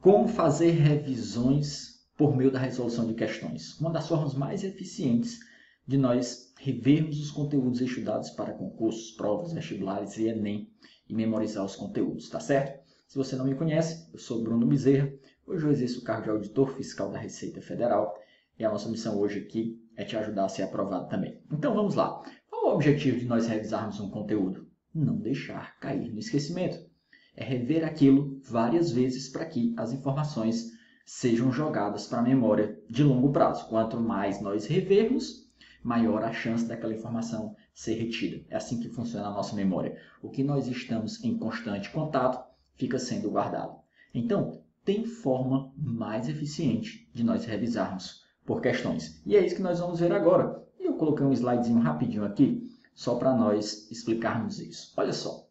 Como fazer revisões por meio da resolução de questões? Uma das formas mais eficientes de nós revermos os conteúdos estudados para concursos, provas, vestibulares e Enem e memorizar os conteúdos, tá certo? Se você não me conhece, eu sou Bruno Bezerra, hoje eu exerço o cargo de auditor fiscal da Receita Federal e a nossa missão hoje aqui é te ajudar a ser aprovado também. Então vamos lá. Qual o objetivo de nós revisarmos um conteúdo? Não deixar cair no esquecimento é rever aquilo várias vezes para que as informações sejam jogadas para a memória de longo prazo. Quanto mais nós revermos, maior a chance daquela informação ser retida. É assim que funciona a nossa memória. O que nós estamos em constante contato fica sendo guardado. Então, tem forma mais eficiente de nós revisarmos por questões. E é isso que nós vamos ver agora. E eu coloquei um slidezinho rapidinho aqui, só para nós explicarmos isso. Olha só.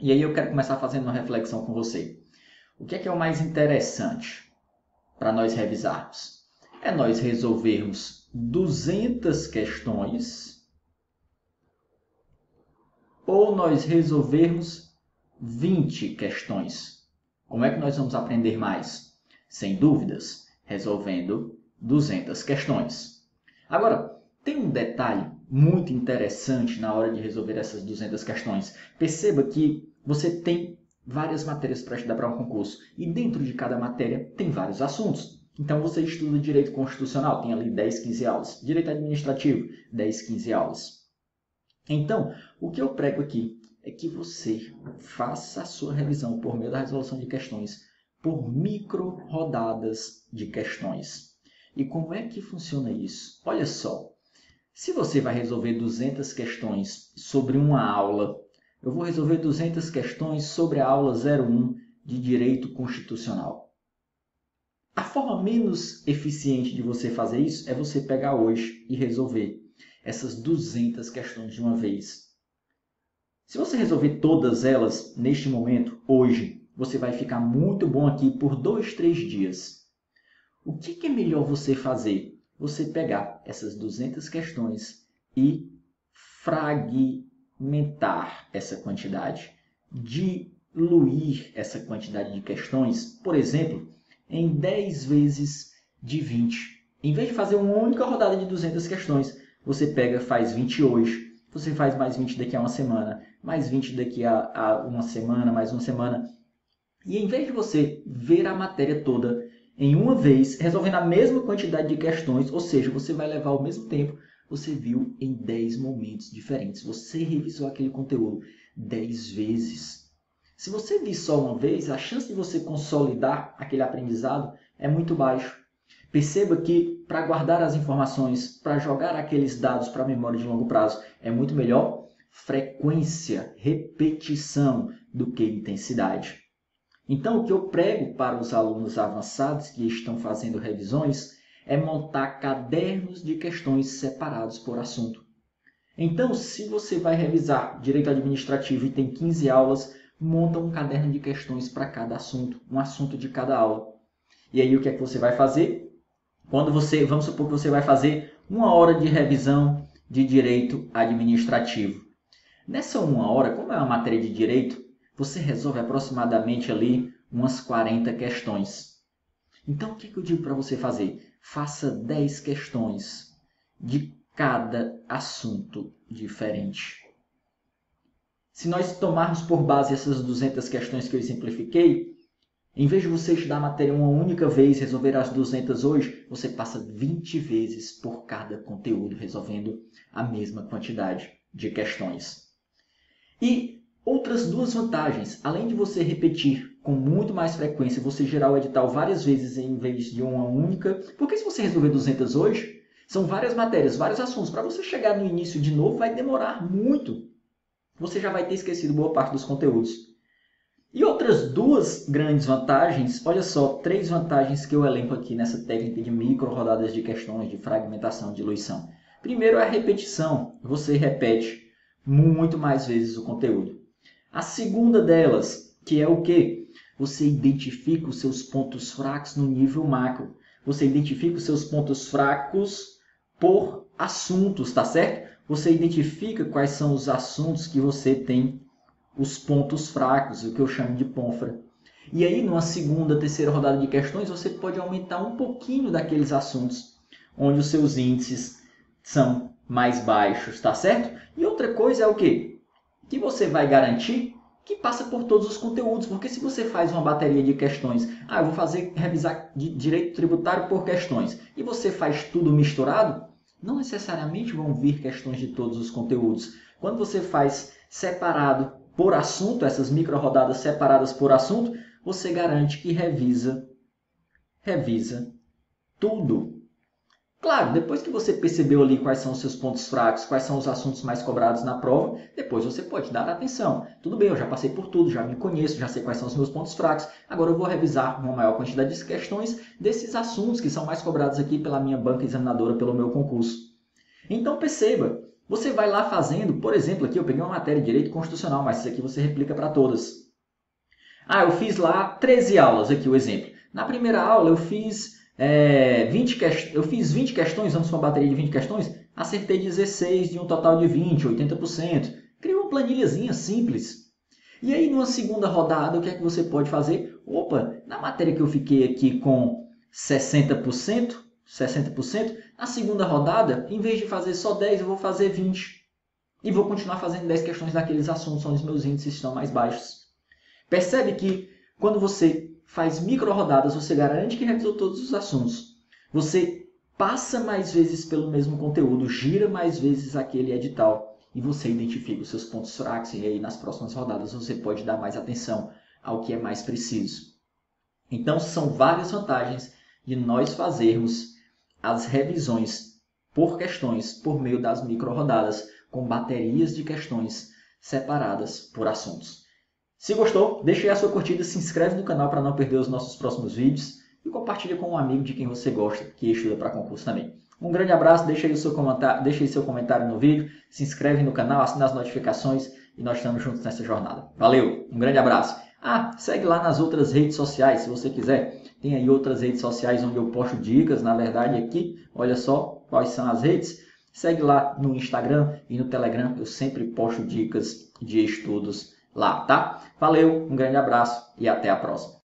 E aí eu quero começar fazendo uma reflexão com você. O que é que é o mais interessante para nós revisarmos? É nós resolvermos 200 questões ou nós resolvermos 20 questões. Como é que nós vamos aprender mais? Sem dúvidas, resolvendo 200 questões. Agora, tem um detalhe muito interessante na hora de resolver essas 200 questões. Perceba que você tem várias matérias para estudar para um concurso e dentro de cada matéria tem vários assuntos. Então você estuda direito constitucional, tem ali 10, 15 aulas. Direito administrativo, 10, 15 aulas. Então, o que eu prego aqui é que você faça a sua revisão por meio da resolução de questões por micro rodadas de questões. E como é que funciona isso? Olha só, se você vai resolver 200 questões sobre uma aula, eu vou resolver 200 questões sobre a aula 01 de Direito Constitucional. A forma menos eficiente de você fazer isso é você pegar hoje e resolver essas 200 questões de uma vez. Se você resolver todas elas neste momento, hoje, você vai ficar muito bom aqui por dois, três dias. O que é melhor você fazer? Você pegar essas 200 questões e fragmentar essa quantidade, diluir essa quantidade de questões, por exemplo, em 10 vezes de 20. Em vez de fazer uma única rodada de 200 questões, você pega, faz 20 hoje, você faz mais 20 daqui a uma semana, mais 20 daqui a, a uma semana, mais uma semana. E em vez de você ver a matéria toda em uma vez, resolvendo a mesma quantidade de questões, ou seja, você vai levar o mesmo tempo, você viu em 10 momentos diferentes. Você revisou aquele conteúdo 10 vezes. Se você vir só uma vez, a chance de você consolidar aquele aprendizado é muito baixa. Perceba que para guardar as informações, para jogar aqueles dados para a memória de longo prazo, é muito melhor frequência, repetição do que intensidade. Então, o que eu prego para os alunos avançados que estão fazendo revisões é montar cadernos de questões separados por assunto. Então, se você vai revisar direito administrativo e tem 15 aulas, monta um caderno de questões para cada assunto, um assunto de cada aula. E aí o que é que você vai fazer? Quando você, vamos supor que você vai fazer uma hora de revisão de direito administrativo. Nessa uma hora, como é uma matéria de direito, você resolve aproximadamente ali umas 40 questões. Então, o que, eu digo para você fazer? Faça 10 questões de cada assunto diferente. Se nós tomarmos por base essas 200 questões que eu exemplifiquei, em vez de você estudar a matéria uma única vez, resolver as 200 hoje, você passa 20 vezes por cada conteúdo, resolvendo a mesma quantidade de questões. E Outras duas vantagens, além de você repetir com muito mais frequência, você gerar o edital várias vezes em vez de uma única, porque se você resolver 200 hoje, são várias matérias, vários assuntos. Para você chegar no início de novo, vai demorar muito. Você já vai ter esquecido boa parte dos conteúdos. E outras duas grandes vantagens, olha só, três vantagens que eu elenco aqui nessa técnica de micro rodadas de questões, de fragmentação, diluição. Primeiro é a repetição. Você repete muito mais vezes o conteúdo. A segunda delas, que é o que? Você identifica os seus pontos fracos no nível macro. Você identifica os seus pontos fracos por assuntos, tá certo? Você identifica quais são os assuntos que você tem os pontos fracos, o que eu chamo de ponfra. E aí, numa segunda, terceira rodada de questões, você pode aumentar um pouquinho daqueles assuntos onde os seus índices são mais baixos, tá certo? E outra coisa é o quê? Que você vai garantir que passa por todos os conteúdos, porque se você faz uma bateria de questões, ah, eu vou fazer revisar de direito tributário por questões, e você faz tudo misturado, não necessariamente vão vir questões de todos os conteúdos. Quando você faz separado por assunto, essas micro rodadas separadas por assunto, você garante que revisa revisa tudo. Claro, depois que você percebeu ali quais são os seus pontos fracos, quais são os assuntos mais cobrados na prova, depois você pode dar atenção. Tudo bem, eu já passei por tudo, já me conheço, já sei quais são os meus pontos fracos. Agora eu vou revisar uma maior quantidade de questões desses assuntos que são mais cobrados aqui pela minha banca examinadora, pelo meu concurso. Então perceba, você vai lá fazendo, por exemplo, aqui eu peguei uma matéria de direito constitucional, mas isso aqui você replica para todas. Ah, eu fiz lá 13 aulas, aqui o exemplo. Na primeira aula eu fiz é, 20 que... Eu fiz 20 questões, vamos uma bateria de 20 questões, acertei 16 de um total de 20, 80%. Criei uma planilhazinha simples. E aí, numa segunda rodada, o que é que você pode fazer? Opa, na matéria que eu fiquei aqui com 60%, 60%, na segunda rodada, em vez de fazer só 10, eu vou fazer 20. E vou continuar fazendo 10 questões daqueles assuntos onde os meus índices estão mais baixos. Percebe que quando você faz micro rodadas, você garante que revisou todos os assuntos. Você passa mais vezes pelo mesmo conteúdo, gira mais vezes aquele edital e você identifica os seus pontos fracos e aí nas próximas rodadas você pode dar mais atenção ao que é mais preciso. Então são várias vantagens de nós fazermos as revisões por questões por meio das micro rodadas com baterias de questões separadas por assuntos. Se gostou, deixe aí a sua curtida, se inscreve no canal para não perder os nossos próximos vídeos e compartilhe com um amigo de quem você gosta que estuda para concurso também. Um grande abraço, deixe aí, o seu comentário, aí seu comentário no vídeo, se inscreve no canal, assina as notificações e nós estamos juntos nessa jornada. Valeu, um grande abraço. Ah, segue lá nas outras redes sociais, se você quiser. Tem aí outras redes sociais onde eu posto dicas, na verdade aqui, olha só quais são as redes. Segue lá no Instagram e no Telegram, eu sempre posto dicas de estudos lá, tá? Valeu, um grande abraço e até a próxima.